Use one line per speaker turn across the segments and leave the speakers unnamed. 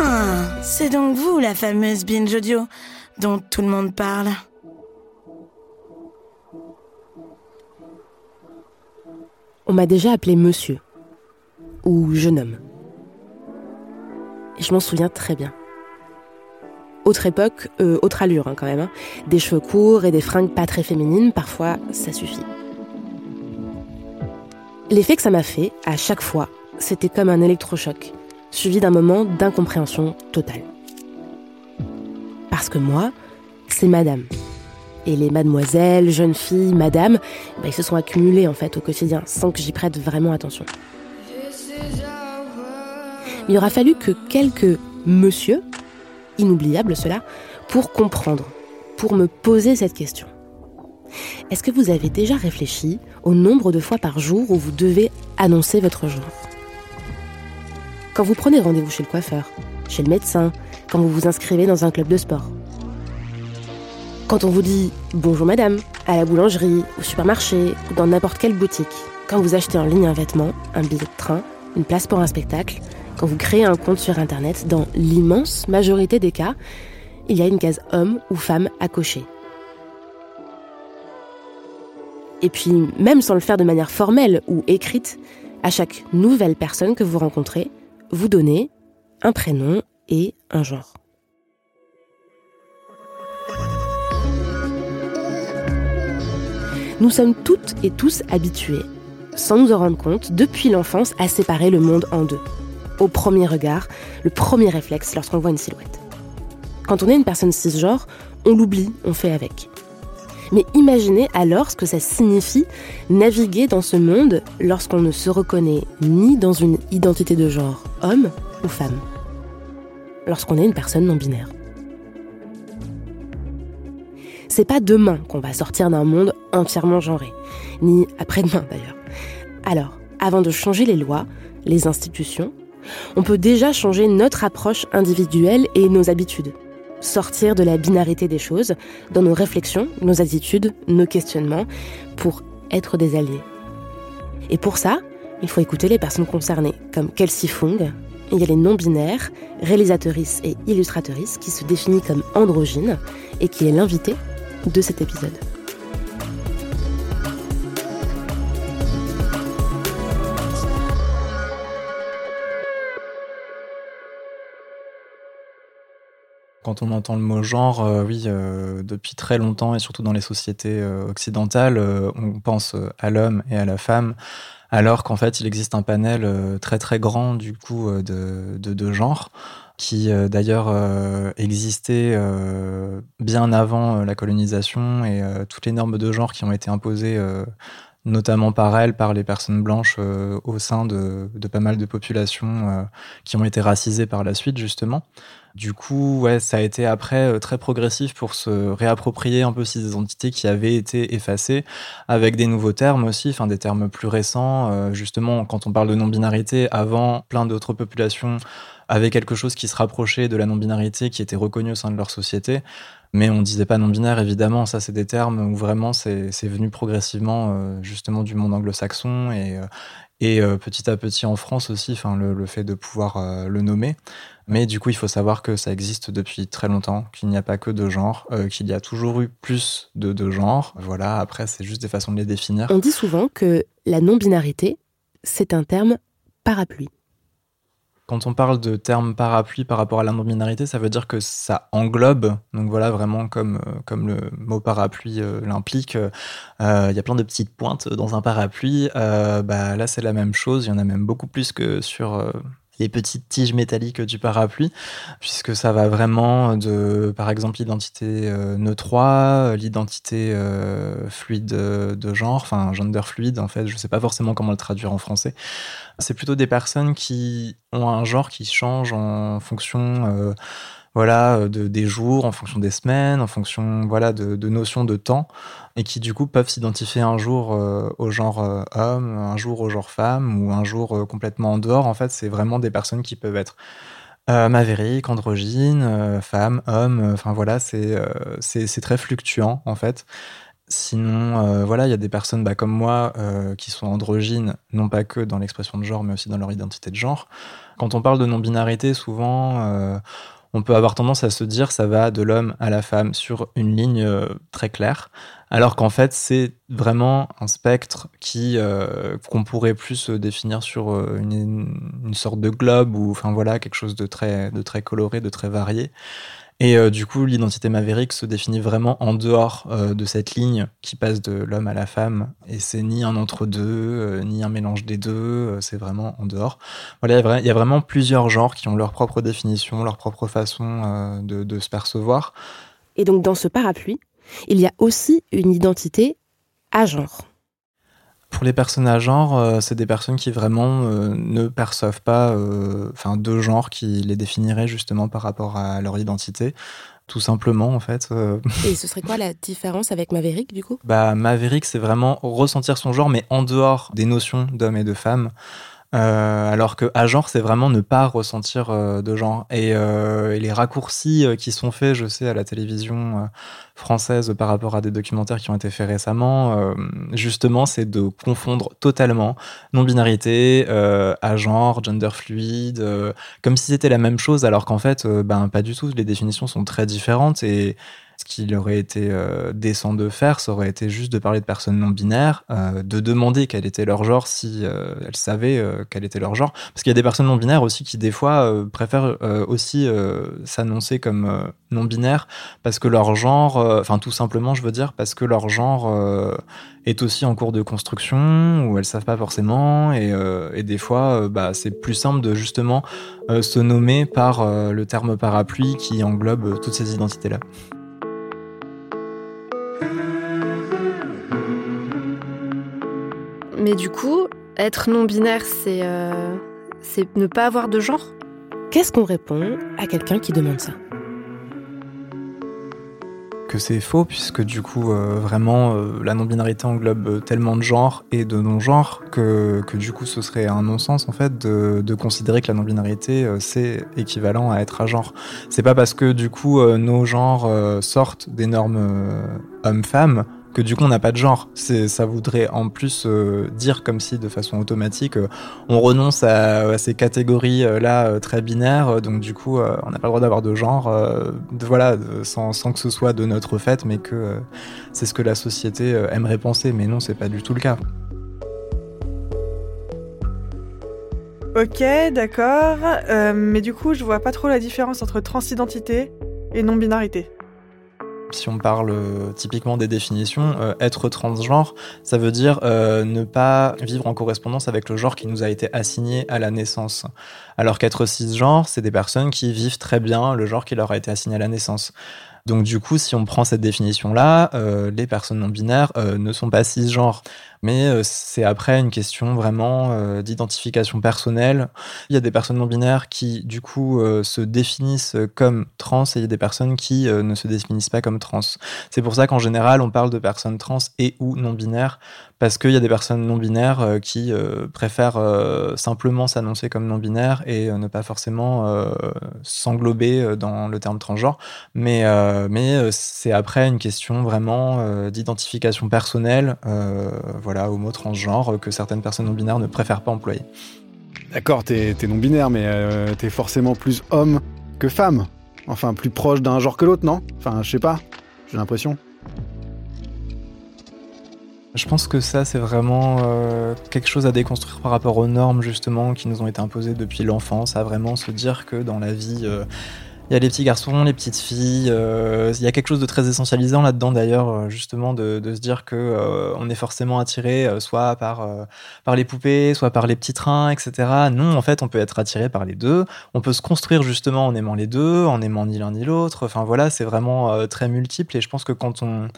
Ah, c'est donc vous la fameuse binge audio dont tout le monde parle.
On m'a déjà appelé monsieur ou jeune homme. Et je m'en souviens très bien. Autre époque, euh, autre allure hein, quand même. hein. Des cheveux courts et des fringues pas très féminines, parfois ça suffit. L'effet que ça m'a fait, à chaque fois, c'était comme un électrochoc, suivi d'un moment d'incompréhension totale. Parce que moi, c'est madame. Et les mademoiselles, jeunes filles, madame, bah, ils se sont accumulés en fait au quotidien, sans que j'y prête vraiment attention. Il aura fallu que quelques monsieur, inoubliables cela, pour comprendre, pour me poser cette question. Est-ce que vous avez déjà réfléchi au nombre de fois par jour où vous devez annoncer votre genre Quand vous prenez rendez-vous chez le coiffeur, chez le médecin, quand vous vous inscrivez dans un club de sport. Quand on vous dit bonjour madame, à la boulangerie, au supermarché ou dans n'importe quelle boutique. Quand vous achetez en ligne un vêtement, un billet de train, une place pour un spectacle, quand vous créez un compte sur internet, dans l'immense majorité des cas, il y a une case homme ou femme à cocher. Et puis, même sans le faire de manière formelle ou écrite, à chaque nouvelle personne que vous rencontrez, vous donnez un prénom et un genre. Nous sommes toutes et tous habitués, sans nous en rendre compte, depuis l'enfance, à séparer le monde en deux. Au premier regard, le premier réflexe lorsqu'on voit une silhouette. Quand on est une personne cisgenre, on l'oublie, on fait avec. Mais imaginez alors ce que ça signifie naviguer dans ce monde lorsqu'on ne se reconnaît ni dans une identité de genre homme ou femme. Lorsqu'on est une personne non binaire. C'est pas demain qu'on va sortir d'un monde entièrement genré, ni après-demain d'ailleurs. Alors, avant de changer les lois, les institutions, on peut déjà changer notre approche individuelle et nos habitudes. Sortir de la binarité des choses dans nos réflexions, nos attitudes, nos questionnements, pour être des alliés. Et pour ça, il faut écouter les personnes concernées, comme Kelsey Fung. Il y a les non-binaires, réalisatrices et illustratrices, qui se définit comme androgyne et qui est l'invité de cet épisode.
Quand on entend le mot genre, euh, oui, euh, depuis très longtemps et surtout dans les sociétés euh, occidentales, on pense à l'homme et à la femme, alors qu'en fait il existe un panel très très grand du coup de, de, de genres qui d'ailleurs existait bien avant la colonisation et toutes les normes de genre qui ont été imposées notamment par elle, par les personnes blanches au sein de, de pas mal de populations qui ont été racisées par la suite justement. Du coup, ouais, ça a été après euh, très progressif pour se réapproprier un peu ces identités qui avaient été effacées, avec des nouveaux termes aussi, enfin des termes plus récents. Euh, justement, quand on parle de non-binarité, avant, plein d'autres populations avaient quelque chose qui se rapprochait de la non-binarité, qui était reconnu au sein de leur société. Mais on disait pas non-binaire, évidemment. Ça, c'est des termes où vraiment c'est venu progressivement, euh, justement, du monde anglo-saxon et, et petit à petit en France aussi, le, le fait de pouvoir le nommer. Mais du coup, il faut savoir que ça existe depuis très longtemps, qu'il n'y a pas que deux genres, euh, qu'il y a toujours eu plus de deux genres. Voilà, après, c'est juste des façons de les définir.
On dit souvent que la non-binarité, c'est un terme parapluie.
Quand on parle de terme parapluie par rapport à la non-binarité, ça veut dire que ça englobe, donc voilà, vraiment comme, euh, comme le mot parapluie euh, l'implique, euh, il y a plein de petites pointes dans un parapluie. Bah, là, c'est la même chose, il y en a même beaucoup plus que sur les petites tiges métalliques du parapluie, puisque ça va vraiment de, par exemple, l'identité euh, neutre, l'identité euh, fluide de genre, enfin gender fluide en fait, je ne sais pas forcément comment le traduire en français. C'est plutôt des personnes qui ont un genre qui change en fonction euh, voilà, euh, de, des jours, en fonction des semaines, en fonction voilà, de, de notions de temps, et qui du coup peuvent s'identifier un jour euh, au genre euh, homme, un jour au genre femme, ou un jour complètement en dehors. En fait, c'est vraiment des personnes qui peuvent être mavériques, androgynes, femmes, hommes, enfin voilà, c'est c'est très fluctuant en fait. Sinon, voilà, il y a des personnes bah, comme moi qui sont androgynes, non pas que dans l'expression de genre, mais aussi dans leur identité de genre. Quand on parle de non-binarité, souvent, on peut avoir tendance à se dire ça va de l'homme à la femme sur une ligne euh, très claire, alors qu'en fait c'est vraiment un spectre qui euh, qu'on pourrait plus définir sur euh, une, sorte de globe ou enfin voilà quelque chose de très coloré, de très varié. Et euh, du coup, l'identité maverick se définit vraiment en dehors euh, de cette ligne qui passe de l'homme à la femme. Et c'est ni un entre-deux, euh, ni un mélange des deux, c'est vraiment en dehors. Voilà, il y, a vraiment plusieurs genres qui ont leur propre définition, leur propre façon de, de se percevoir.
Et donc, dans ce parapluie, il y a aussi une identité à genre.
Pour les personnes à genre, euh, c'est des personnes qui vraiment euh, ne perçoivent pas euh, enfin deux genres qui les définiraient justement par rapport à leur identité. Tout simplement, en fait.
Et ce serait quoi la différence avec Maverick, du coup?
Bah, Maverick, c'est vraiment ressentir son genre, mais en dehors des notions d'homme et de femme. Euh, alors que à genre, c'est vraiment ne pas ressentir euh, de genre. Et, euh, les raccourcis qui sont faits, je sais, à la télévision française par rapport à des documentaires qui ont été faits récemment, justement, c'est de confondre totalement non-binarité, à genre, gender fluide, comme si c'était la même chose, alors qu'en fait, ben pas du tout. Les définitions sont très différentes et ce qu'il aurait été euh, décent de faire, ça aurait été juste de parler de personnes non binaires, euh, de demander quel était leur genre si euh, elles savaient quel était leur genre. Parce qu'il y a des personnes non binaires aussi qui, des fois, préfèrent aussi s'annoncer comme non binaires parce que leur genre, enfin, tout simplement, je veux dire, parce que leur genre est aussi en cours de construction, ou elles savent pas forcément, et, et des fois, bah, c'est plus simple de justement se nommer par le terme parapluie qui englobe toutes ces identités-là.
Mais du coup, être non-binaire, euh, c'est ne pas avoir de genre?
Qu'est-ce qu'on répond à quelqu'un qui demande ça?
C'est faux, puisque du coup, euh, vraiment, euh, la non-binarité englobe tellement de genres et de non-genres que, que, du coup, ce serait un non-sens, en fait, de, de, considérer que la non-binarité, c'est équivalent à être à genre. C'est pas parce que, du coup, nos genres sortent des normes hommes-femmes que du coup on n'a pas de genre. Ça voudrait en plus euh, dire comme si de façon automatique euh, on renonce à, ces catégories euh, là très binaires, donc du coup on n'a pas le droit d'avoir de genre, voilà, sans, sans, que ce soit de notre fait, mais que c'est ce que la société aimerait penser, mais non c'est pas du tout le cas.
Ok, d'accord, mais du coup je vois pas trop la différence entre transidentité et non-binarité
si on parle euh, typiquement des définitions, euh, être transgenre, ça veut dire euh, ne pas vivre en correspondance avec le genre qui nous a été assigné à la naissance. Alors qu'être cisgenre, c'est des personnes qui vivent très bien le genre qui leur a été assigné à la naissance. Donc du coup, si on prend cette définition-là, les personnes non binaires ne sont pas cisgenres mais euh, c'est après une question vraiment euh, d'identification personnelle. Il y a des personnes non binaires qui, du coup, euh, se définissent comme trans et il y a des personnes qui ne se définissent pas comme trans. C'est pour ça qu'en général, on parle de personnes trans et ou non binaires parce qu'il y a des personnes non binaires qui préfèrent simplement s'annoncer comme non binaires et ne pas forcément s'englober dans le terme transgenre. Mais, c'est après une question vraiment d'identification personnelle. voilà au mot transgenre que certaines personnes non binaires ne préfèrent pas employer.
D'accord, t'es non binaire, mais euh, t'es forcément plus homme que femme. Enfin, plus proche d'un genre que l'autre, non? Enfin, je sais pas, j'ai l'impression.
Je pense que ça, c'est vraiment euh, quelque chose à déconstruire par rapport aux normes, justement, qui nous ont été imposées depuis l'enfance, à vraiment se dire que dans la vie, euh, il y a les petits garçons, les petites filles. Euh, il y a quelque chose de très essentialisant là-dedans d'ailleurs, euh, justement, de, se dire que euh, on est forcément attiré soit par par les poupées, soit par les petits trains, etc. Non, en fait, on peut être attiré par les deux. On peut se construire justement en aimant les deux, en aimant ni l'un ni l'autre. Enfin voilà, c'est vraiment très multiple. Et je pense que quand on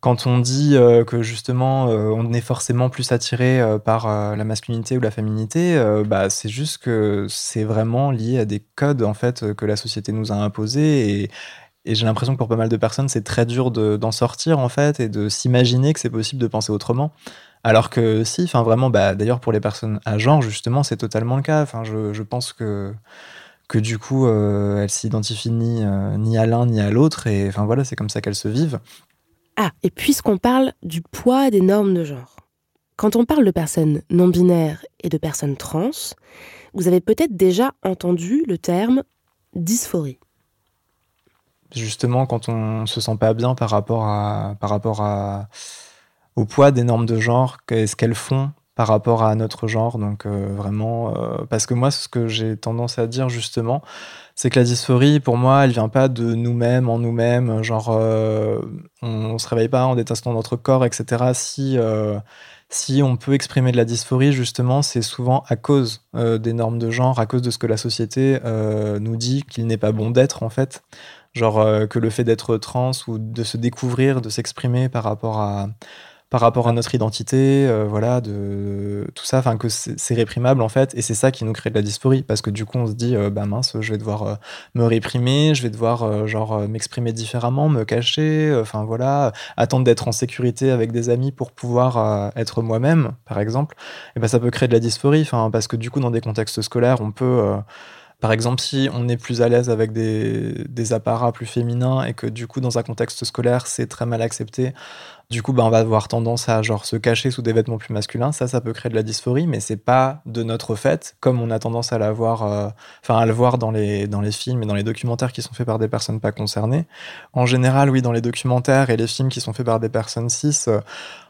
quand on dit euh, que justement euh, on est forcément plus attiré euh, par la masculinité ou la féminité, bah, c'est juste que c'est vraiment lié à des codes en fait que la société nous a imposés et, j'ai l'impression que pour pas mal de personnes c'est très dur d'en sortir en fait et de s'imaginer que c'est possible de penser autrement. Alors que si, enfin vraiment, bah, d'ailleurs pour les personnes à genre justement c'est totalement le cas. Enfin je, je pense que que du coup elles s'identifient ni, ni à l'un ni à l'autre et enfin voilà c'est comme ça qu'elles se vivent.
Ah, et puisqu'on parle du poids des normes de genre, quand on parle de personnes non binaires et de personnes trans, vous avez peut-être déjà entendu le terme dysphorie.
Justement, quand on se sent pas bien par rapport au poids des normes de genre, qu'est-ce qu'elles font par rapport à notre genre. Donc euh, vraiment, euh, parce que moi, ce que j'ai tendance à dire justement, c'est que la dysphorie, pour moi, elle vient pas de nous-mêmes, en nous-mêmes, genre euh, on, ne se réveille pas en détestant notre corps, etc. Si si on peut exprimer de la dysphorie, justement, c'est souvent à cause des normes de genre, à cause de ce que la société nous dit qu'il n'est pas bon d'être, en fait. Genre que le fait d'être trans ou de se découvrir, de s'exprimer par rapport à, par rapport à notre identité, euh, voilà, de tout ça, enfin que c'est réprimable en fait, et c'est ça qui nous crée de la dysphorie, parce que du coup on se dit, euh, bah mince, je vais devoir euh, me réprimer, je vais devoir genre m'exprimer différemment, me cacher, enfin voilà, attendre d'être en sécurité avec des amis pour pouvoir être moi-même, par exemple, et ben ça peut créer de la dysphorie, enfin parce que du coup dans des contextes scolaires on peut par exemple, si on est plus à l'aise avec des, des, apparats plus féminins et que du coup, dans un contexte scolaire, c'est très mal accepté, du coup, bah, on va avoir tendance à genre se cacher sous des vêtements plus masculins. Ça, ça peut créer de la dysphorie, mais c'est pas de notre fait, comme on a tendance à l'avoir, euh, enfin à le voir dans les dans les films et dans les documentaires qui sont faits par des personnes pas concernées. En général, oui, dans les documentaires et les films qui sont faits par des personnes cis, euh,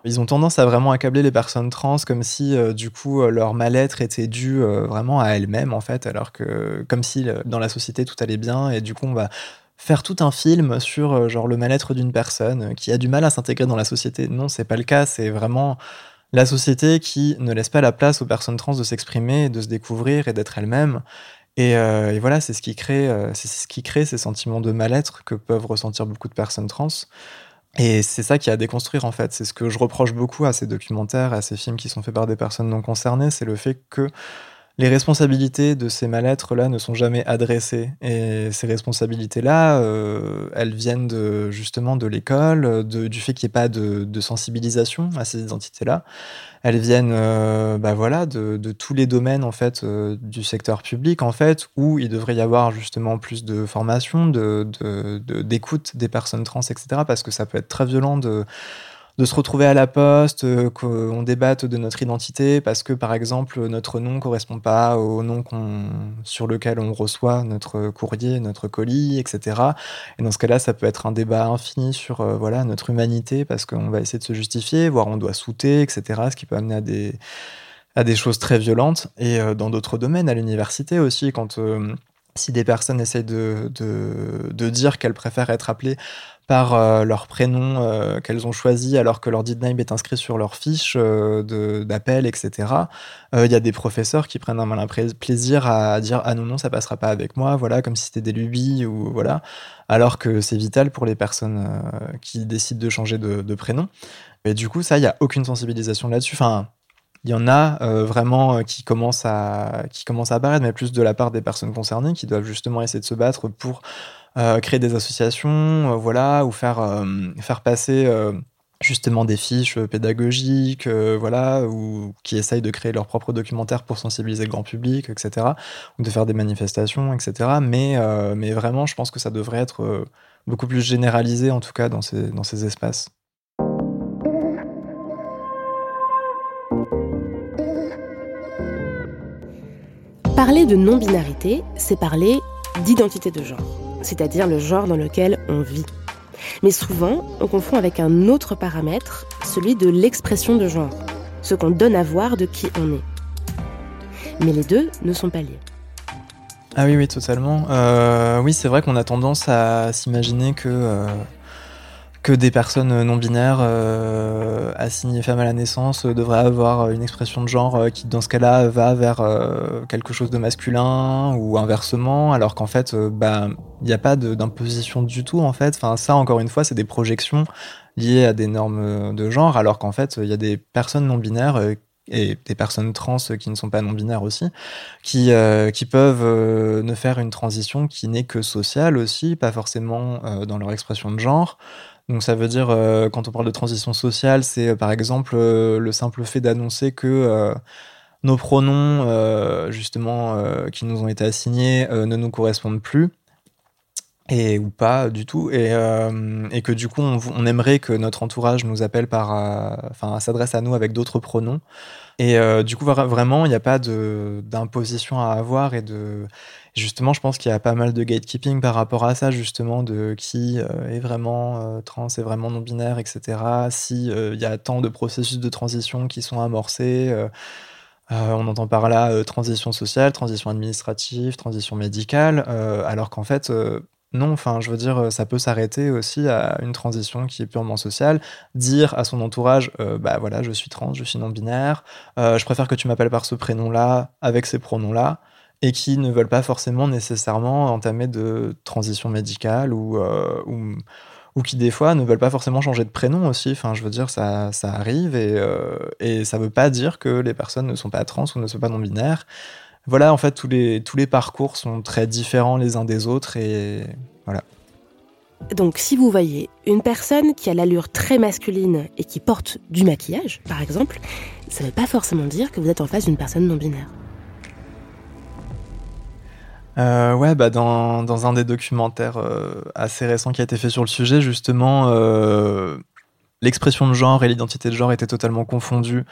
ils ont tendance à vraiment accabler les personnes trans comme si euh, du coup leur mal-être était dû vraiment à elles-mêmes en fait, alors que comme si dans la société tout allait bien et du coup on va faire tout un film sur euh, genre le mal-être d'une personne euh, qui a du mal à s'intégrer dans la société. Non, c'est pas le cas, c'est vraiment la société qui ne laisse pas la place aux personnes trans de s'exprimer, de se découvrir et d'être elles-mêmes. Et, euh, voilà, c'est ce qui crée, c'est ce qui crée ces sentiments de mal-être que peuvent ressentir beaucoup de personnes trans. Et c'est ça qui a à déconstruire en fait. C'est ce que je reproche beaucoup à ces documentaires, à ces films qui sont faits par des personnes non concernées, c'est le fait que les responsabilités de ces mal-être-là ne sont jamais adressées. Et ces responsabilités-là, euh, elles viennent de, justement de l'école, du fait qu'il n'y ait pas de, sensibilisation à ces identités-là. Elles viennent euh, bah voilà, de, tous les domaines en fait, euh, du secteur public, en fait, où il devrait y avoir justement plus de formation, d'écoute des personnes trans, etc. Parce que ça peut être très violent de de se retrouver à la poste, euh, qu'on débatte de notre identité parce que, par exemple, notre nom correspond pas au nom sur lequel on reçoit notre courrier, notre colis, etc. Et dans ce cas-là, ça peut être un débat infini sur euh, voilà notre humanité parce qu'on va essayer de se justifier, voire on doit souter, etc. Ce qui peut amener à des à des choses très violentes. Et euh, dans d'autres domaines, à l'université aussi, quand si des personnes essayent de, de, de dire qu'elles préfèrent être appelées par euh, leur prénom euh, qu'elles ont choisi alors que leur name est inscrit sur leur fiche euh, d'appel, etc. Il y a des professeurs qui prennent un malin plaisir à dire ah non non ça passera pas avec moi, voilà comme si c'était des lubies ou voilà, alors que c'est vital pour les personnes qui décident de changer de, prénom. Et du coup ça il y a aucune sensibilisation là-dessus. Il y en a vraiment qui commencent à qui commencent à apparaître, mais plus de la part des personnes concernées qui doivent justement essayer de se battre pour euh, créer des associations, euh, voilà, ou faire, euh, faire passer justement des fiches pédagogiques, voilà, ou qui essayent de créer leur propre documentaire pour sensibiliser le grand public, etc., ou de faire des manifestations, etc. Mais, mais vraiment, je pense que ça devrait être beaucoup plus généralisé, en tout cas, dans ces, dans ces espaces.
Parler de non-binarité, c'est parler d'identité de genre c'est-à-dire le genre dans lequel on vit. Mais souvent, on confond avec un autre paramètre, celui de l'expression de genre, ce qu'on donne à voir de qui on est. Mais les deux ne sont pas liés.
Ah oui, oui, totalement. Euh, oui, c'est vrai qu'on a tendance à s'imaginer que, euh, que des personnes non binaires euh, assignées femmes à la naissance devraient avoir une expression de genre qui, dans ce cas-là, va vers quelque chose de masculin ou inversement, alors qu'en fait, bah, il n'y a pas d'imposition du tout, en fait. Enfin, ça, encore une fois, c'est des projections liées à des normes de genre, alors qu'en fait, il y a des personnes non binaires et des personnes trans qui ne sont pas non-binaires aussi, qui, euh, peuvent euh, ne faire une transition qui n'est que sociale aussi, pas forcément euh, dans leur expression de genre. Donc ça veut dire, quand on parle de transition sociale, c'est par exemple le simple fait d'annoncer que nos pronoms, justement, qui nous ont été assignés, ne nous correspondent plus et ou pas du tout et, euh, et que du coup on, on, aimerait que notre entourage nous appelle par euh, enfin s'adresse à nous avec d'autres pronoms. Et euh, du coup vraiment il n'y a pas d'imposition à avoir et de justement je pense qu'il y a pas mal de gatekeeping par rapport à ça justement de qui est vraiment trans et vraiment non binaire etc si il y a tant de processus de transition qui sont amorcés on entend par là transition sociale, transition administrative, transition médicale, alors qu'en fait, non, enfin, je veux dire, euh, ça peut s'arrêter aussi à une transition qui est purement sociale. Dire à son entourage, euh, bah voilà, je suis trans, je suis non-binaire, euh, je préfère que tu m'appelles par ce prénom-là, avec ces pronoms-là, et qui ne veulent pas forcément nécessairement entamer de transition médicale ou, ou, qui, des fois, ne veulent pas forcément changer de prénom aussi. Enfin, je veux dire, ça, ça arrive et, et ça ne veut pas dire que les personnes ne sont pas trans ou ne sont pas non-binaires voilà, en fait, tous les, tous les parcours sont très différents les uns des autres et voilà.
Donc, si vous voyez une personne qui a l'allure très masculine et qui porte du maquillage, par exemple, ça ne veut pas forcément dire que vous êtes en face d'une personne non binaire.
Euh, ouais, bah dans, un des documentaires euh, assez récents qui a été fait sur le sujet, justement, euh, l'expression de genre et l'identité de genre étaient totalement confondues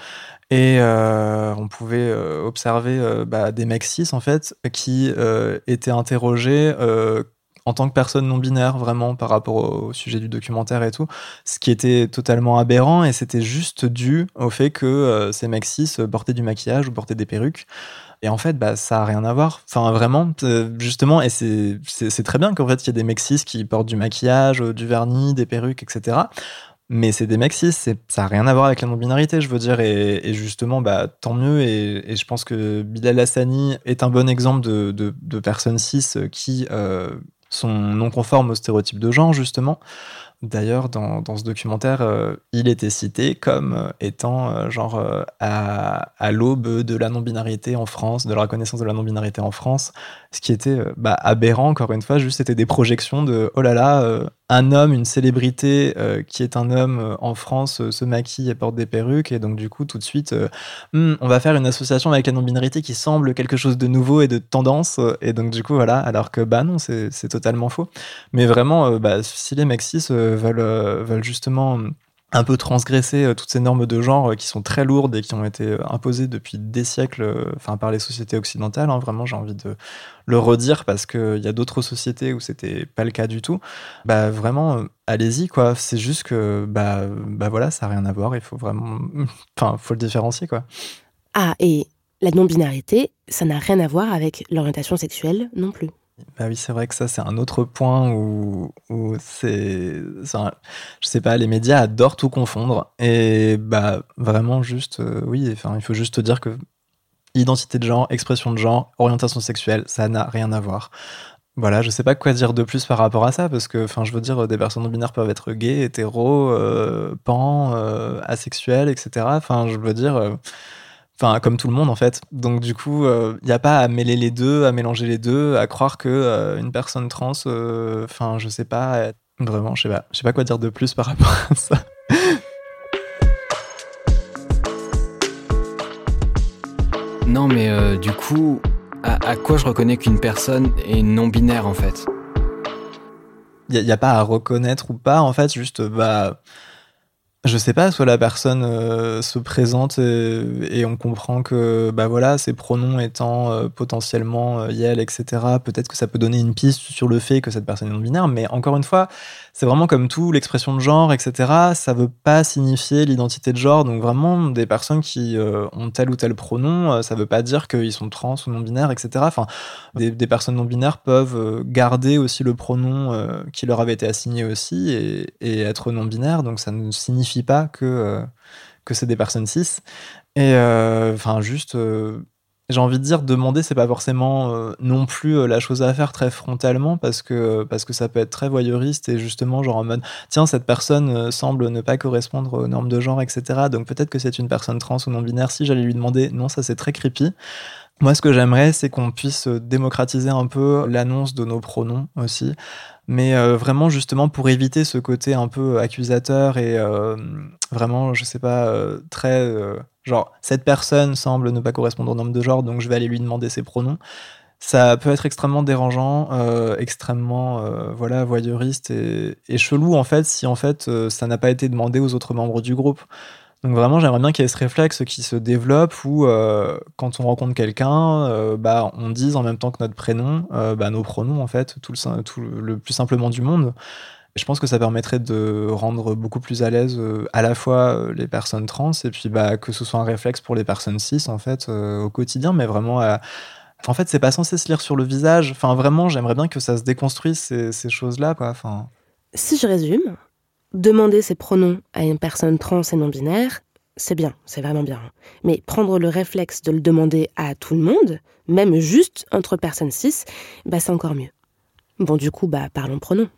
et on pouvait observer bah, des mecs cis en fait qui étaient interrogés en tant que personne non binaire vraiment par rapport au, sujet du documentaire et tout, ce qui était totalement aberrant et c'était juste dû au fait que ces mecs cis portaient du maquillage ou portaient des perruques. Et en fait, bah, ça a rien à voir. Enfin, vraiment, justement, et c'est très bien qu'en fait, il y ait des mecs qui portent du maquillage, du vernis, des perruques, etc mais c'est des mecs ça n'a rien à voir avec la non-binarité, je veux dire, et, justement, bah, tant mieux, et, je pense que Bilal Hassani est un bon exemple de, de, personnes cis qui euh, sont non conformes aux stéréotypes de genre, justement. D'ailleurs, dans, ce documentaire, euh, il était cité comme euh, étant genre à, à l'aube de la non-binarité en France, de la reconnaissance de la non-binarité en France, ce qui était bah, aberrant, encore une fois, juste c'était des projections de oh là là, un homme, une célébrité euh, qui est un homme euh, en France euh, se maquille et porte des perruques et donc du coup tout de suite hmm, on va faire une association avec la non-binarité qui semble quelque chose de nouveau et de tendance et donc du coup voilà alors que bah non c'est totalement faux. Mais vraiment bah, si les mecs veulent, veulent justement un peu transgresser euh, toutes ces normes de genre euh, qui sont très lourdes et qui ont été euh, imposées depuis des siècles enfin par les sociétés occidentales. Hein. Vraiment, j'ai envie de le redire parce qu'il y a d'autres sociétés où c'était pas le cas du tout. Bah vraiment, allez-y quoi. C'est juste que bah, bah voilà, ça n'a rien à voir. Il faut vraiment, enfin, faut le différencier quoi.
Ah et la non-binarité, ça n'a rien à voir avec l'orientation sexuelle non plus.
Bah oui, c'est vrai que ça, c'est un autre point où, où c'est. Je sais pas, les médias adorent tout confondre. Et bah, vraiment, juste, euh, oui, enfin, il faut juste te dire que identité de genre, expression de genre, orientation sexuelle, ça n'a rien à voir. Voilà, je sais pas quoi dire de plus par rapport à ça, parce que, enfin, je veux dire, des personnes non binaires peuvent être gays, hétéros, euh, pan, euh, asexuels, etc. Enfin, je veux dire Enfin, comme tout le monde en fait. Donc du coup, il euh, n'y a pas à mêler les deux, à mélanger les deux, à croire que euh, une personne trans, euh, enfin, je sais pas, vraiment, je sais pas, je sais pas quoi dire de plus par rapport à ça.
Non, mais du coup, à, quoi je reconnais qu'une personne est non binaire en fait?
Il n'y a, a, pas à reconnaître ou pas, en fait, juste bah je sais pas, soit la personne euh, se présente et, on comprend que bah voilà, ses pronoms étant euh, potentiellement euh, etc. Peut-être que ça peut donner une piste sur le fait que cette personne est non binaire, mais encore une fois, c'est vraiment comme tout, l'expression de genre, etc. Ça veut pas signifier l'identité de genre. Donc vraiment, des personnes qui euh, ont tel ou tel pronom, euh, ça veut pas dire qu'ils sont trans ou non-binaires, etc. Enfin, des, personnes non-binaires peuvent euh, garder aussi le pronom qui leur avait été assigné aussi et, être non-binaires. Donc ça ne signifie pas que, que c'est des personnes cis. Et enfin, juste j'ai envie de dire demander c'est pas forcément euh, non plus euh, la chose à faire très frontalement parce que parce que ça peut être très voyeuriste et justement genre en mode tiens cette personne euh, semble ne pas correspondre aux normes de genre etc donc peut-être que c'est une personne trans ou non binaire. Si j'allais lui demander non ça c'est très creepy. Moi, ce que j'aimerais, c'est qu'on puisse euh, démocratiser un peu l'annonce de nos pronoms aussi, mais euh, vraiment justement pour éviter ce côté un peu accusateur et euh, vraiment, je sais pas, euh, très euh, genre cette personne semble ne pas correspondre aux normes de genre, donc je vais aller lui demander ses pronoms. Ça peut être extrêmement dérangeant, euh, extrêmement euh, voilà voyeuriste et, et chelou en fait si en fait euh, ça n'a pas été demandé aux autres membres du groupe. Donc vraiment, j'aimerais bien qu'il y ait ce réflexe qui se développe où quand on rencontre quelqu'un, bah, on dise en même temps que notre prénom, bah, nos pronoms en fait, tout le, tout le plus simplement du monde. Je pense que ça permettrait de rendre beaucoup plus à l'aise euh, à la fois euh, les personnes trans et puis bah, que ce soit un réflexe pour les personnes cis en fait euh, au quotidien, mais vraiment En fait, c'est pas censé se lire sur le visage. Enfin, vraiment, j'aimerais bien que ça se déconstruise ces, ces choses-là, quoi. Enfin,
Si je résume, demander ses pronoms à une personne trans et non binaire, c'est bien, c'est vraiment bien. Mais prendre le réflexe de le demander à tout le monde, même juste entre personnes cis, bah c'est encore mieux. Bon, du coup, bah parlons pronoms.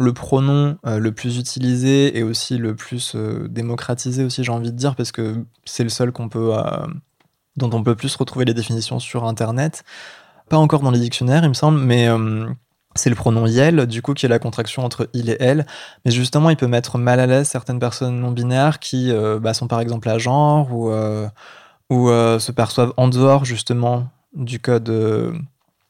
Le pronom euh, le plus utilisé et aussi le plus euh, démocratisé aussi, j'ai envie de dire, parce que c'est le seul qu'on euh, dont on peut plus retrouver les définitions sur Internet. Pas encore dans les dictionnaires, il me semble, mais c'est le pronom yel, du coup, qui est la contraction entre il et elle. Mais justement, il peut mettre mal à l'aise certaines personnes non binaires qui bah, sont par exemple à genre ou, se perçoivent en dehors justement du code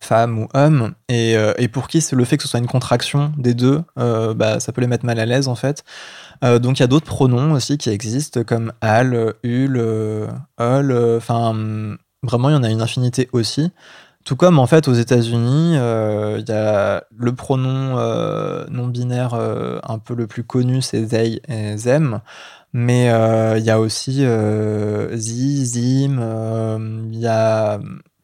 femme ou homme, et, euh, pour qui le fait que ce soit une contraction des deux, euh, bah, ça peut les mettre mal à l'aise en fait. Euh, donc il y a d'autres pronoms aussi qui existent comme al, ul, ol, enfin vraiment il y en a une infinité aussi. Tout comme en fait aux États-Unis, il y a le pronom non binaire un peu le plus connu, c'est they et them. Mais il y a aussi zi, zim, il y a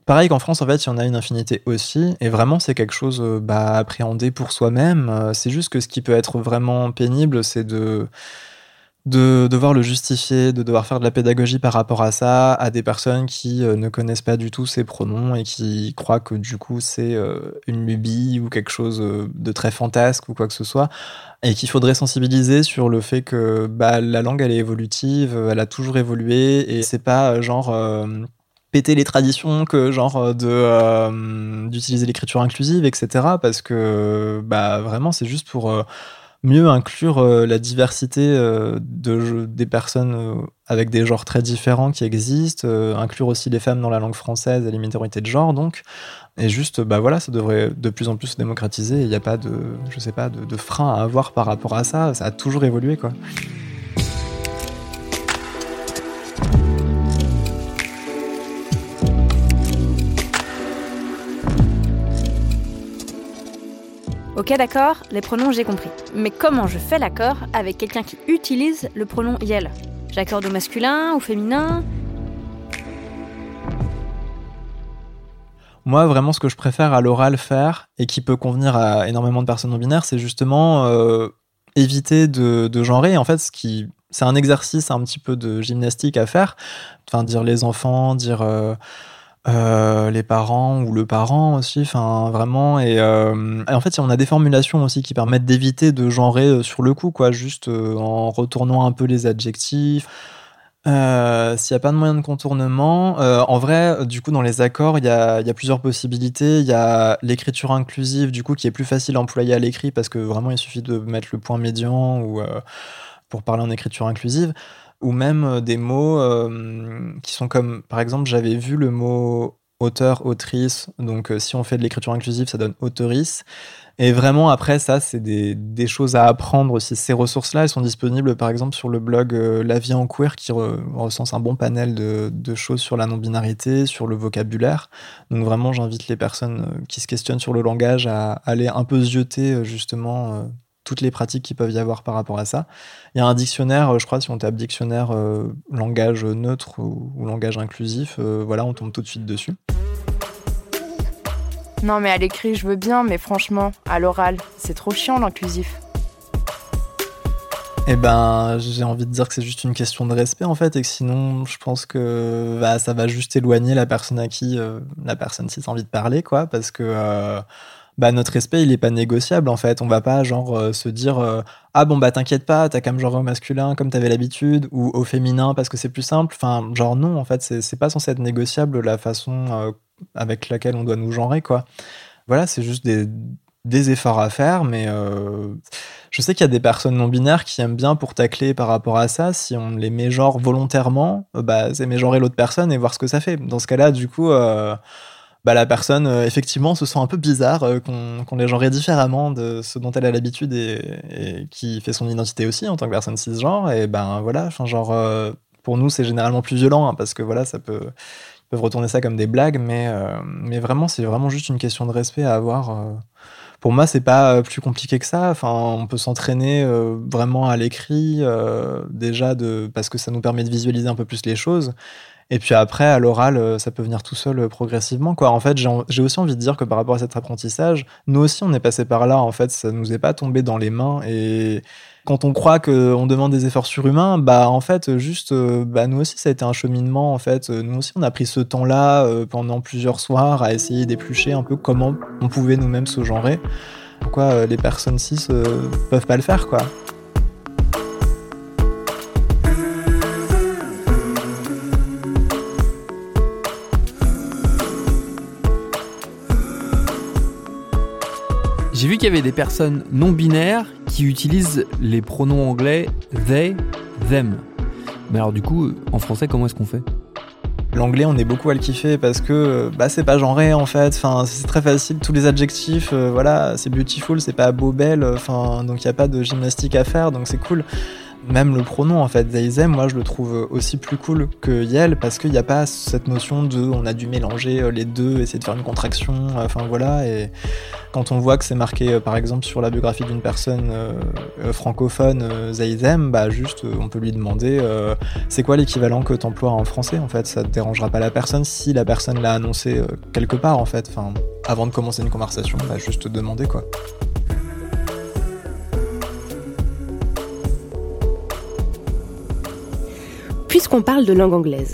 Pareil qu'en France, en fait, il y en a une infinité aussi, et vraiment, c'est quelque chose euh, bah, à appréhender pour soi-même. Euh, C'est juste que ce qui peut être vraiment pénible, c'est de, de devoir le justifier, de devoir faire de la pédagogie par rapport à ça, à des personnes qui euh, ne connaissent pas du tout ces pronoms et qui croient que du coup, c'est une lubie ou quelque chose de très fantasque ou quoi que ce soit, et qu'il faudrait sensibiliser sur le fait que bah, la langue, elle est évolutive, elle a toujours évolué, et c'est pas genre. Péter les traditions que genre euh, de euh, d'utiliser l'écriture inclusive etc parce que bah vraiment c'est juste pour euh, mieux inclure la diversité de des personnes avec des genres très différents qui existent inclure aussi les femmes dans la langue française et les minorités de genre donc. Et juste bah voilà ça devrait de plus en plus se démocratiser il n'y a pas de je sais pas de frein à avoir par rapport à ça ça a toujours évolué quoi
Ok d'accord, les pronoms j'ai compris. Mais comment je fais l'accord avec quelqu'un qui utilise le pronom yel? J'accorde au masculin, au féminin?
Moi, vraiment, ce que je préfère à l'oral faire et qui peut convenir à énormément de personnes non binaires, c'est justement euh, éviter de, de genrer. En fait, c'est un exercice un petit peu de gymnastique à faire. Enfin, dire les enfants, dire euh, euh, les parents ou le parent aussi. Enfin, vraiment. Et, euh, et en fait, on a des formulations aussi qui permettent d'éviter de genrer euh, sur le coup, quoi, juste en retournant un peu les adjectifs. S'il n'y a pas de moyen de contournement, en vrai, du coup, dans les accords, il y a, plusieurs possibilités. Il y a l'écriture inclusive, du coup, qui est plus facile à employer à l'écrit parce que vraiment, il suffit de mettre le point médian ou pour parler en écriture inclusive, ou même euh, des mots euh, qui sont comme, par exemple, j'avais vu le mot auteur, autrice. Donc, euh, si on fait de l'écriture inclusive, ça donne auteurice. Et vraiment, après, ça, c'est des, des choses à apprendre aussi. Ces ressources-là, elles sont disponibles, par exemple, sur le blog La vie en queer, qui re- recense un bon panel de, de choses sur la non-binarité, sur le vocabulaire. Donc, vraiment, j'invite les personnes qui se questionnent sur le langage à aller un peu zioter, justement, toutes les pratiques qui peuvent y avoir par rapport à ça. Il y a un dictionnaire, je crois, si on tape dictionnaire langage neutre ou, langage inclusif, voilà, on tombe tout de suite dessus.
Non mais à l'écrit je veux bien, mais franchement, à l'oral, c'est trop chiant l'inclusif.
Eh ben, j'ai envie de dire que c'est juste une question de respect en fait, et que sinon, je pense que bah, ça va juste éloigner la personne à qui euh, la personne si a envie de parler, quoi, parce que euh, bah, notre respect, il est pas négociable en fait. On va pas genre euh, se dire ah bon bah t'inquiète pas, t'as comme genre au masculin comme t'avais l'habitude, ou au féminin parce que c'est plus simple. Enfin, genre non, en fait, c'est pas censé être négociable la façon avec laquelle on doit nous genrer, quoi. Voilà, c'est juste des des efforts à faire, mais euh, je sais qu'il y a des personnes non binaires qui aiment bien pour tacler par rapport à ça. Si on les met genre volontairement, euh, bah, c'est mégenrer l'autre personne et voir ce que ça fait. Dans ce cas-là, du coup, euh, bah, la personne, effectivement, se sent un peu bizarre qu'on les genrait différemment de ce dont elle a l'habitude et, qui fait son identité aussi en tant que personne cisgenre. Et ben voilà, enfin, genre, pour nous, c'est généralement plus violent hein, parce que voilà, ça peut. Peuvent retourner ça comme des blagues, mais, mais vraiment, c'est vraiment juste une question de respect à avoir pour moi, c'est pas euh, plus compliqué que ça. Enfin, on peut s'entraîner euh, vraiment à l'écrit euh, déjà de parce que ça nous permet de visualiser un peu plus les choses. Et puis après, à l'oral, ça peut venir tout seul progressivement. Quoi. En fait, j'ai aussi envie de dire que par rapport à cet apprentissage, nous aussi, on est passé par là. En fait, ça nous est pas tombé dans les mains. Et quand on croit qu'on demande des efforts surhumains, bah en fait, juste, euh, bah nous aussi, ça a été un cheminement. En fait, nous aussi, on a pris ce temps-là euh, pendant plusieurs soirs à essayer d'éplucher un peu comment on pouvait nous-mêmes se genrer. Pourquoi euh, les personnes cis peuvent pas le faire, quoi.
J'ai vu qu'il y avait des personnes non binaires qui utilisent les pronoms anglais they, them. Mais alors du coup, en français, comment est-ce qu'on fait?
L'anglais, on est beaucoup à le kiffer parce que bah, c'est pas genré en fait. Enfin, c'est très facile. Tous les adjectifs, euh, voilà, c'est beautiful, c'est pas beau, belle. Enfin, donc il y a pas de gymnastique à faire, donc c'est cool même le pronom en fait, they moi je le trouve aussi plus cool que Yel parce qu'il n'y a pas cette notion de on a dû mélanger euh, les deux, essayer de faire une contraction, euh, enfin voilà. Et quand on voit que c'est marqué euh, par exemple sur la biographie d'une personne francophone, they them, bah juste on peut lui demander c'est quoi l'équivalent que tu emploies en français en fait, ça ne dérangera pas la personne si la personne l'a annoncé quelque part en fait. Enfin, avant de commencer une conversation, bah juste demander quoi.
Puisqu'on parle de langue anglaise,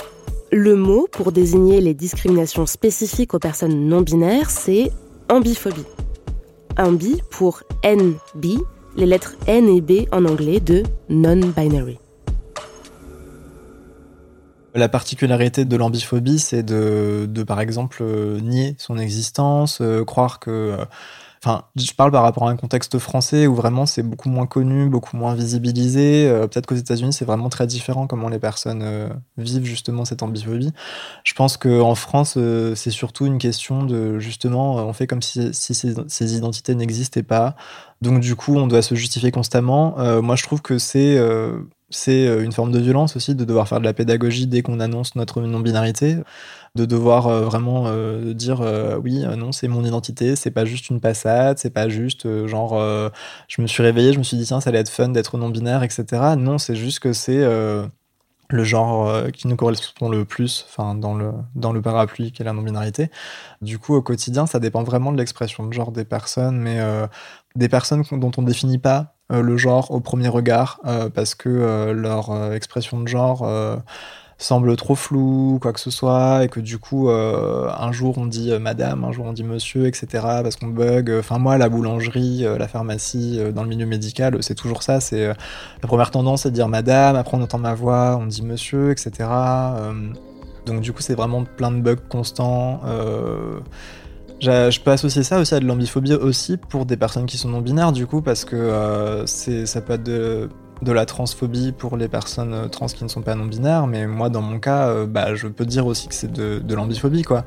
le mot pour désigner les discriminations spécifiques aux personnes non binaires, c'est ambiphobie. Ambi pour NB, les lettres N et B en anglais de non-binary.
La particularité de l'ambiphobie, c'est de, par exemple, nier son existence, euh, croire que euh, Enfin, je parle par rapport à un contexte français où vraiment c'est beaucoup moins connu, beaucoup moins visibilisé. Euh, peut-être qu'aux États-Unis c'est vraiment très différent comment les personnes euh, vivent justement cette ambiphobie. Je pense qu'en France euh, c'est surtout une question de justement on fait comme si, ces, identités n'existaient pas. Donc du coup on doit se justifier constamment. moi je trouve que c'est c'est une forme de violence aussi de devoir faire de la pédagogie dès qu'on annonce notre non-binarité de devoir euh, vraiment euh, dire euh, oui, non, c'est mon identité, c'est pas juste une passade, c'est pas juste genre je me suis réveillé, je me suis dit tiens, ça allait être fun d'être non-binaire, etc. Non, c'est juste que c'est le genre qui nous correspond le plus dans le dans le parapluie qu'est la non-binarité. Du coup au quotidien, ça dépend vraiment de l'expression de genre des personnes mais des personnes dont on définit pas le genre au premier regard parce que leur expression de genre semble trop flou, quoi que ce soit, et que du coup, euh, un jour on dit euh, madame, un jour on dit monsieur, etc., parce qu'on bug. Enfin, moi, la boulangerie, euh, la pharmacie, dans le milieu médical, c'est toujours ça. C'est la première tendance, c'est de dire madame, après on entend ma voix, on dit monsieur, etc. donc, du coup, c'est vraiment plein de bugs constants. Je peux associer ça aussi à de l'ambiphobie aussi pour des personnes qui sont non binaires du coup parce que c'est ça peut être de de la transphobie pour les personnes euh, trans qui ne sont pas non-binaires, mais moi, dans mon cas, euh, bah, je peux dire aussi que c'est de, l'ambiphobie, quoi.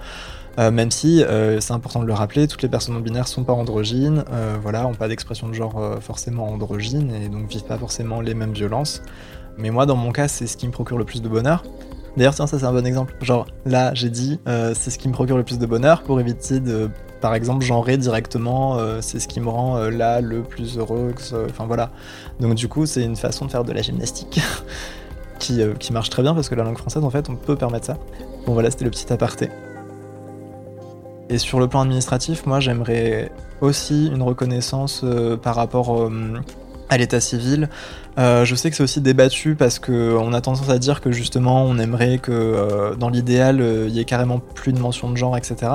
Euh, même si, c'est important de le rappeler, toutes les personnes non-binaires sont pas androgynes, voilà, ont pas d'expression de genre forcément androgyne, et donc vivent pas forcément les mêmes violences. Mais moi, dans mon cas, c'est ce qui me procure le plus de bonheur. D'ailleurs, tiens, ça c'est un bon exemple. Genre là, j'ai dit, euh, c'est ce qui me procure le plus de bonheur pour éviter de, par exemple, genrer directement, euh, c'est ce qui me rend euh, là le plus heureux. Enfin voilà. Donc du coup, c'est une façon de faire de la gymnastique qui, qui marche très bien parce que la langue française, en fait, on peut permettre ça. Bon voilà, c'était le petit aparté. Et sur le plan administratif, moi j'aimerais aussi une reconnaissance par rapport à l'état civil. Euh, je sais que c'est aussi débattu parce qu'on a tendance à dire que justement on aimerait que euh, dans l'idéal euh, il y ait carrément plus de mention de genre, etc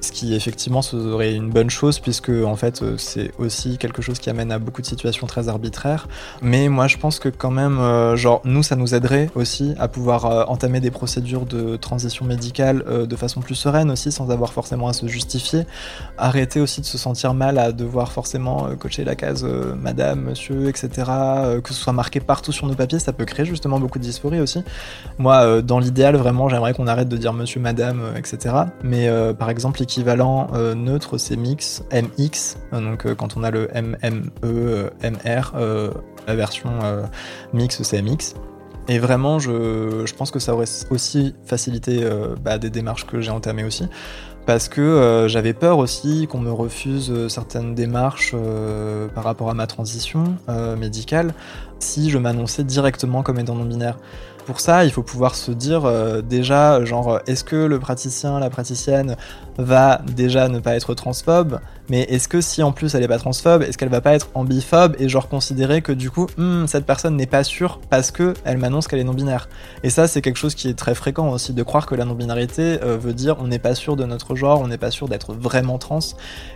ce qui effectivement serait une bonne chose puisque en fait euh, c'est aussi quelque chose qui amène à beaucoup de situations très arbitraires. Mais moi je pense que quand même, euh, genre nous ça nous aiderait aussi à pouvoir euh, entamer des procédures de transition médicale de façon plus sereine aussi sans avoir forcément à se justifier. Arrêter aussi de se sentir mal à devoir forcément cocher la case madame, monsieur, etc. que ce soit marqué partout sur nos papiers, ça peut créer justement beaucoup de dysphorie aussi. Moi dans l'idéal vraiment j'aimerais qu'on arrête de dire monsieur, madame, etc. Mais par exemple l'équivalent euh, neutre, c'est mix, MX. Donc euh, quand on a le MME, euh, MR, la version mix, c'est MX. Et vraiment, je, je, pense que ça aurait aussi facilité bah, des démarches que j'ai entamées aussi. Parce que j'avais peur aussi qu'on me refuse certaines démarches par rapport à ma transition médicale si je m'annonçais directement comme étant non-binaire pour ça, il faut pouvoir se dire déjà, genre, est-ce que le praticien, la praticienne va déjà ne pas être transphobe mais est-ce que si en plus elle est pas transphobe, est-ce qu'elle va pas être ambiphobe et genre considérer que du coup, hmm, cette personne n'est pas sûre parce que elle m'annonce qu'elle est non-binaire Et ça, c'est quelque chose qui est très fréquent aussi, de croire que la non-binarité euh, veut dire on n'est pas sûr de notre genre, on n'est pas sûr d'être vraiment trans.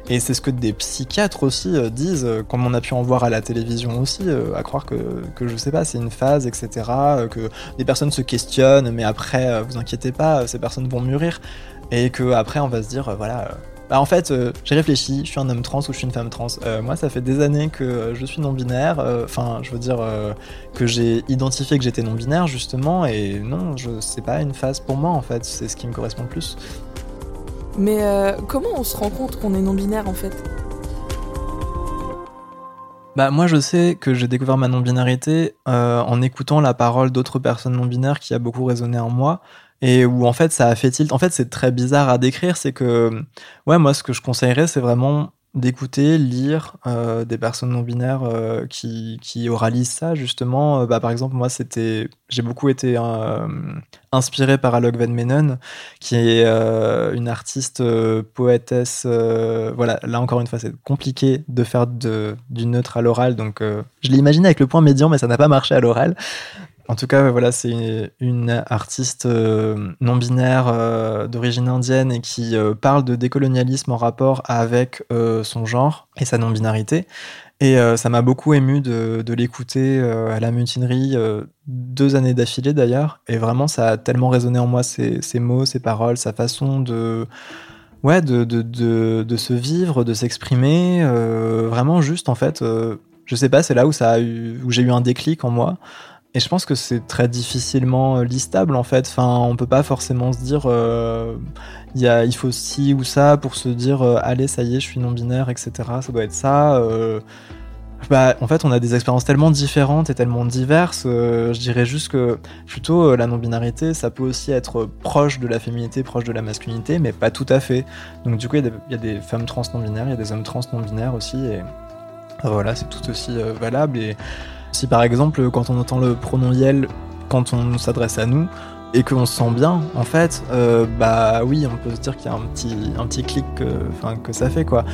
Et c'est ce que des psychiatres aussi euh, disent, comme on a pu en voir à la télévision aussi, à croire que, que je sais pas, c'est une phase, etc. que des personnes se questionnent, mais après, euh, vous inquiétez pas, euh, ces personnes vont mûrir. Et que après, on va se dire, euh, voilà. Bah en fait, j'ai réfléchi, je suis un homme trans ou je suis une femme trans. moi, ça fait des années que je suis non-binaire. Enfin, je veux dire que j'ai identifié que j'étais non-binaire justement, et non, je c'est pas une phase pour moi en fait. C'est ce qui me correspond le plus.
Mais comment on se rend compte qu'on est non-binaire en fait?
Bah moi je sais que j'ai découvert ma non-binarité euh, en écoutant la parole d'autres personnes non-binaires qui a beaucoup résonné en moi et où en fait ça a fait tilt. En fait c'est très bizarre à décrire, c'est que ouais moi ce que je conseillerais c'est vraiment d'écouter, lire euh, des personnes non binaires euh, qui, qui oralisent ça justement. Euh, bah, par exemple, moi, c'était, j'ai beaucoup été inspiré par Alok Van Menon, qui est une artiste poétesse. voilà, là encore une fois, c'est compliqué de faire de, du neutre à l'oral, donc je l'ai avec le point médian, mais ça n'a pas marché à l'oral. En tout cas, voilà, c'est une artiste euh, non binaire euh, d'origine indienne et qui euh, parle de décolonialisme en rapport avec son genre et sa non-binarité. Et ça m'a beaucoup ému de, l'écouter à la mutinerie, deux années d'affilée d'ailleurs. Et vraiment, ça a tellement résonné en moi, ses, mots, ses paroles, sa façon de, ouais, de, de se vivre, de s'exprimer. vraiment juste, en fait, je sais pas, c'est là où, où j'ai eu un déclic en moi. Et je pense que c'est très difficilement euh, listable en fait. Enfin, on peut pas forcément se dire euh, y a, il faut ci ou ça pour se dire euh, allez ça y est je suis non binaire etc. Ça doit être ça. Euh. Bah, en fait, on a des expériences tellement différentes et tellement diverses. je dirais juste que plutôt la non-binarité, ça peut aussi être proche de la féminité, proche de la masculinité, mais pas tout à fait. Donc du coup, il y, y, a des femmes trans non-binaires, il y a des hommes trans non-binaires aussi, et voilà, c'est tout aussi valable. Et si par exemple, quand on entend le pronom Yel, quand on s'adresse à nous, et qu'on se sent bien, en fait, euh, bah oui, on peut se dire qu'il y a un petit, un petit clic que, que ça fait, quoi.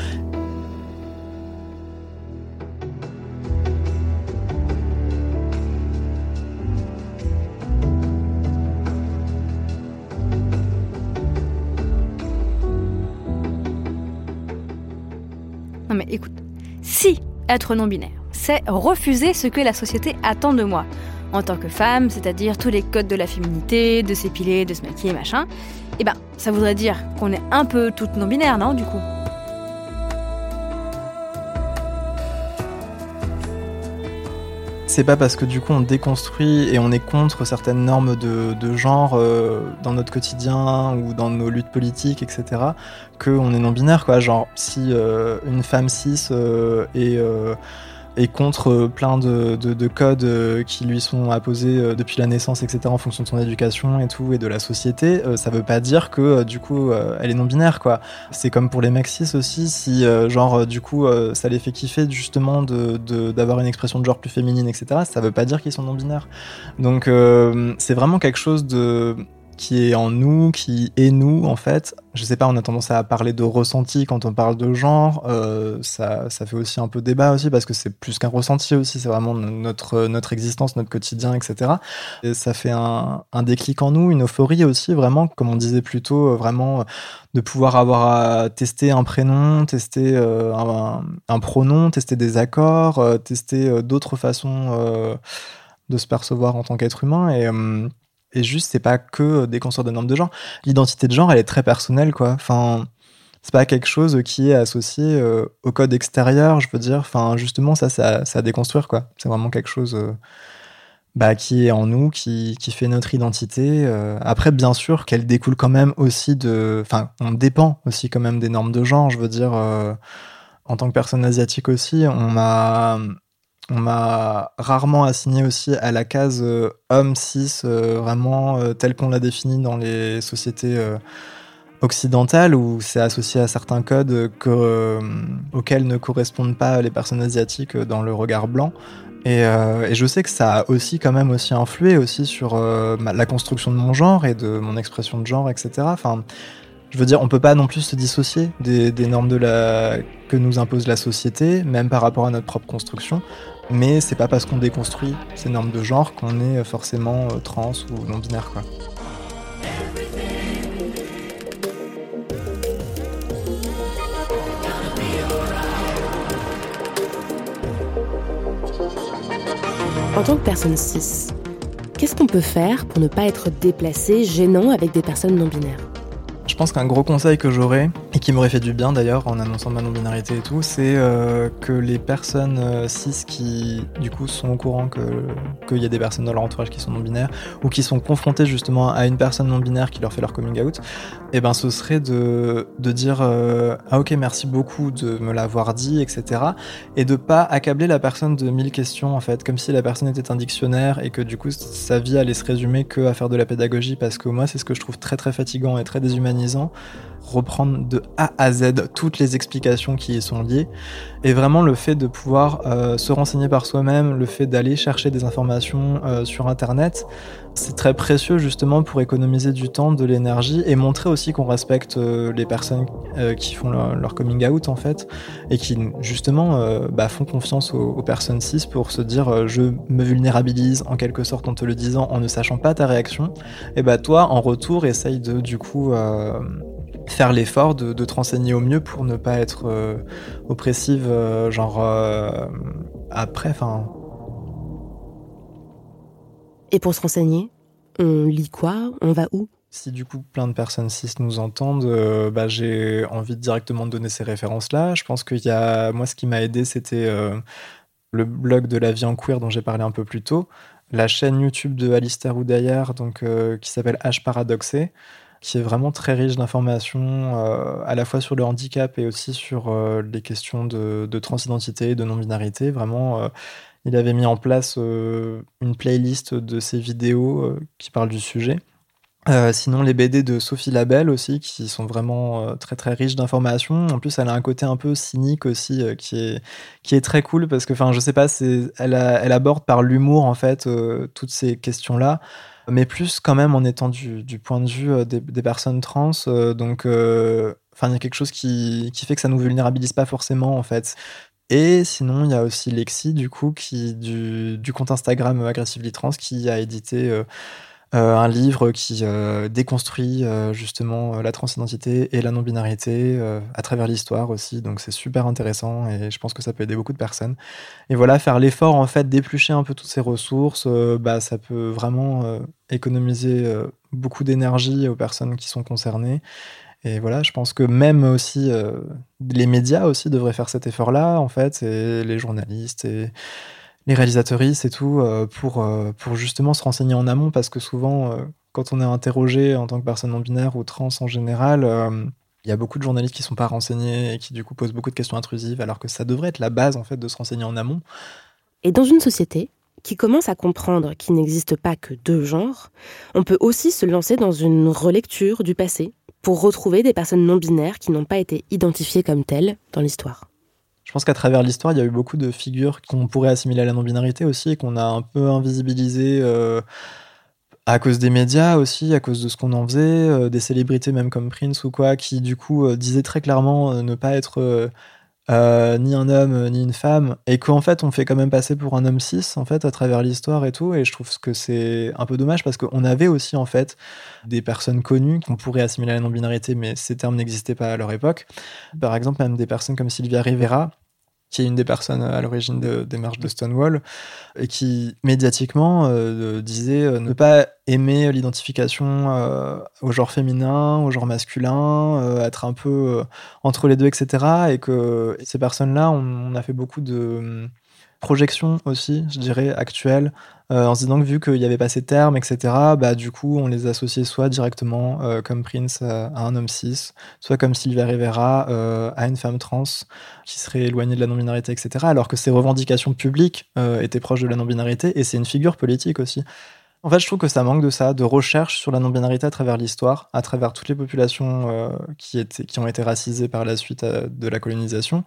Non mais écoute, si être non-binaire refuser ce que la société attend de moi. En tant que femme, c'est-à-dire tous les codes de la féminité, de s'épiler, de se maquiller, machin, eh ben, ça voudrait dire qu'on est un peu toute non-binaire, non, du coup?
C'est pas parce que du coup on déconstruit et on est contre certaines normes de, genre euh, dans notre quotidien ou dans nos luttes politiques, etc., qu'on est non-binaire, quoi. Genre, si euh, une femme cis euh, est et contre euh, plein de, de, de codes euh, qui lui sont apposés euh, depuis la naissance, etc., en fonction de son éducation et tout, et de la société, ça veut pas dire que du coup elle est non binaire, quoi. C'est comme pour les cis aussi, si genre du coup ça les fait kiffer justement d'avoir une expression de genre plus féminine, etc., ça veut pas dire qu'ils sont non binaires. Donc c'est vraiment quelque chose de qui est en nous, qui est nous en fait. Je sais pas, on a tendance à parler de ressenti quand on parle de genre. Euh, ça, ça fait aussi un peu débat aussi parce que c'est plus qu'un ressenti aussi. C'est vraiment notre notre existence, notre quotidien, etc. Et ça fait un, un déclic en nous, une euphorie aussi vraiment, comme on disait plus tôt, euh, vraiment de pouvoir avoir à tester un prénom, tester euh, un, un, pronom, tester des accords, euh, tester euh, d'autres façons de se percevoir en tant qu'être humain et et juste, c'est pas que des consorts de normes de genre. L'identité de genre, elle est très personnelle, quoi. Enfin, c'est pas quelque chose qui est associé euh, au code extérieur, je veux dire. Enfin, justement, ça, ça, ça à déconstruire, quoi. C'est vraiment quelque chose euh, bah, qui est en nous, qui, qui fait notre identité. Euh. Après, bien sûr, qu'elle découle quand même aussi de. Enfin, on dépend aussi quand même des normes de genre, je veux dire. en tant que personne asiatique aussi, on m'a on m'a rarement assigné aussi à la case euh, homme cis, euh, vraiment euh, tel qu'on l'a défini dans les sociétés occidentales, où c'est associé à certains codes auxquels ne correspondent pas les personnes asiatiques dans le regard blanc. Et, je sais que ça a aussi quand même aussi influé aussi sur la construction de mon genre et de mon expression de genre, etc. Enfin, je veux dire, on peut pas non plus se dissocier des, normes que nous impose la société, même par rapport à notre propre construction. Mais c'est pas parce qu'on déconstruit ces normes de genre qu'on est forcément euh, trans ou non binaire quoi.
En tant que personne cis, qu'est-ce qu'on peut faire pour ne pas être déplacé, gênant avec des personnes non binaires
je pense qu'un gros conseil que j'aurais, et qui m'aurait fait du bien d'ailleurs en annonçant ma non-binarité et tout, c'est euh, que les personnes euh, cis qui du coup sont au courant qu'il y a des personnes dans leur entourage qui sont non-binaires, ou qui sont confrontées justement à une personne non-binaire qui leur fait leur coming out, et eh ben ce serait de, de dire euh, Ah ok merci beaucoup de me l'avoir dit, etc. Et de pas accabler la personne de mille questions en fait, comme si la personne était un dictionnaire et que du coup sa vie allait se résumer que à faire de la pédagogie, parce que moi c'est ce que je trouve très très fatigant et très déshumanisant reprendre de A à Z toutes les explications qui y sont liées. Et vraiment le fait de pouvoir euh, se renseigner par soi-même, le fait d'aller chercher des informations euh, sur Internet, c'est très précieux justement pour économiser du temps, de l'énergie et montrer aussi qu'on respecte euh, les personnes qui font leur, coming out en fait et qui justement bah, font confiance aux, personnes cis pour se dire je me vulnérabilise en quelque sorte en te le disant en ne sachant pas ta réaction. Et bah toi en retour essaye de du coup faire l'effort de, te renseigner au mieux pour ne pas être euh, oppressive, euh, genre euh, après, enfin.
Et pour se renseigner, on lit quoi? On va où?
Si du coup plein de personnes cis nous entendent, bah, j'ai envie de directement de donner ces références-là. Je pense qu'il y a, moi, ce qui m'a aidé, c'était le blog de la vie en queer dont j'ai parlé un peu plus tôt, la chaîne YouTube de Alistair Oudaillard, donc qui s'appelle H Paradoxé, qui est vraiment très riche d'informations, euh, à la fois sur le handicap et aussi sur euh, les questions de, de, transidentité, de non-binarité. Vraiment, euh, il avait mis en place une playlist de ses vidéos qui parlent du sujet. sinon, les BD de Sophie Labelle aussi, qui sont vraiment très très riches d'informations. En plus, elle a un côté un peu cynique aussi, qui, est, qui est très cool parce que, enfin, je sais pas, elle, elle aborde par l'humour en fait toutes ces questions-là mais plus quand même en étant du, point de vue euh, des, personnes trans. Euh, donc, euh, il y a quelque chose qui, fait que ça nous vulnérabilise pas forcément, en fait. Et sinon, il y a aussi Lexi, du coup, qui, du, compte Instagram Aggressively Trans, qui a édité un livre qui euh, déconstruit euh, justement la transidentité et la non-binarité à travers l'histoire aussi. Donc c'est super intéressant et je pense que ça peut aider beaucoup de personnes. Et voilà, faire l'effort en fait d'éplucher un peu toutes ces ressources, bah, ça peut vraiment économiser beaucoup d'énergie aux personnes qui sont concernées. Et voilà, je pense que même aussi les médias aussi devraient faire cet effort-là, en fait, et les journalistes et les réalisatrices et tout, euh, pour, euh, pour justement se renseigner en amont, parce que souvent, euh, quand on est interrogé en tant que personne non binaire ou trans en général, Il y a beaucoup de journalistes qui sont pas renseignés et qui du coup posent beaucoup de questions intrusives, alors que ça devrait être la base en fait de se renseigner en amont.
Et dans une société qui commence à comprendre qu'il n'existe pas que deux genres, on peut aussi se lancer dans une relecture du passé pour retrouver des personnes non binaires qui n'ont pas été identifiées comme telles dans l'histoire.
Je pense qu'à travers l'histoire, il y a eu beaucoup de figures qu'on pourrait assimiler à la non-binarité aussi qu'on a un peu invisibilisées euh, à cause des médias aussi, à cause de ce qu'on en faisait, euh, des célébrités même comme Prince ou quoi, qui du coup euh, disaient très clairement ne pas être ni un homme ni une femme, et qu'en fait on fait quand même passer pour un homme cis en fait à travers l'histoire et tout, et je trouve que c'est un peu dommage parce qu'on avait aussi en fait des personnes connues qu'on pourrait assimiler à la non-binarité, mais ces termes n'existaient pas à leur époque. Par exemple, même des personnes comme Sylvia Rivera, qui est une des personnes à l'origine des marches de Stonewall, et qui médiatiquement euh, disait euh, ne pas aimer l'identification euh, au genre féminin, au genre masculin, être un peu entre les deux, etc. Et que ces personnes-là, on, a fait beaucoup de projections aussi, je dirais, actuelles, euh, en se disant que vu qu'il n'y avait pas ces termes, etc., bah, du coup, on les associait soit directement euh, comme Prince euh, à un homme cis, soit comme Sylvia Rivera à une femme trans qui serait éloignée de la non-binarité, etc., alors que ces revendications publiques étaient proches de la non-binarité, et c'est une figure politique aussi. En fait, je trouve que ça manque de ça, de recherche sur la non-binarité à travers l'histoire, à travers toutes les populations qui, étaient, qui ont été racisées par la suite de la colonisation,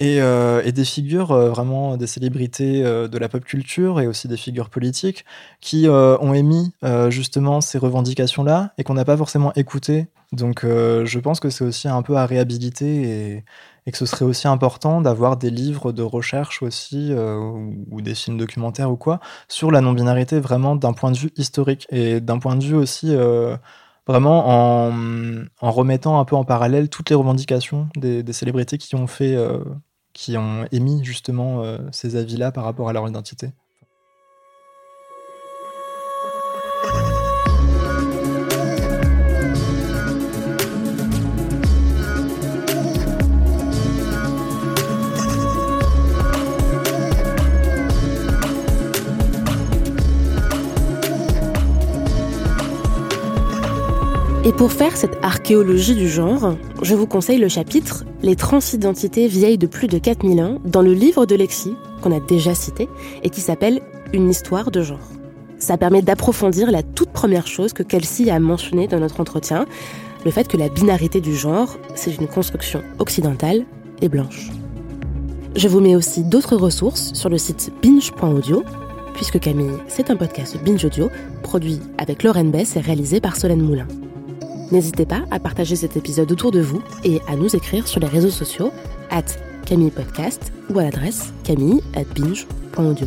et, euh, et, des figures euh, vraiment des célébrités euh, de la pop culture et aussi des figures politiques qui ont émis justement ces revendications-là et qu'on n'a pas forcément écoutées. Donc je pense que c'est aussi un peu à réhabiliter et, et, que ce serait aussi important d'avoir des livres de recherche aussi ou, ou, des films documentaires ou quoi sur la non-binarité vraiment d'un point de vue historique et d'un point de vue aussi vraiment en, remettant un peu en parallèle toutes les revendications des, célébrités qui ont fait euh, qui ont émis justement euh, ces avis-là par rapport à leur identité.
Et pour faire cette archéologie du genre, je vous conseille le chapitre Les transidentités vieilles de plus de 4000 ans dans le livre de Lexi, qu'on a déjà cité, et qui s'appelle Une histoire de genre. Ça permet d'approfondir la toute première chose que Kelsey a mentionnée dans notre entretien, le fait que la binarité du genre, c'est une construction occidentale et blanche. Je vous mets aussi d'autres ressources sur le site binge.audio, puisque Camille, c'est un podcast binge audio produit avec Lauren Bess et réalisé par Solène Moulin. N'hésitez pas à partager cet épisode autour de vous et à nous écrire sur les réseaux sociaux at Camille Podcast ou à l'adresse camille at binge.audio.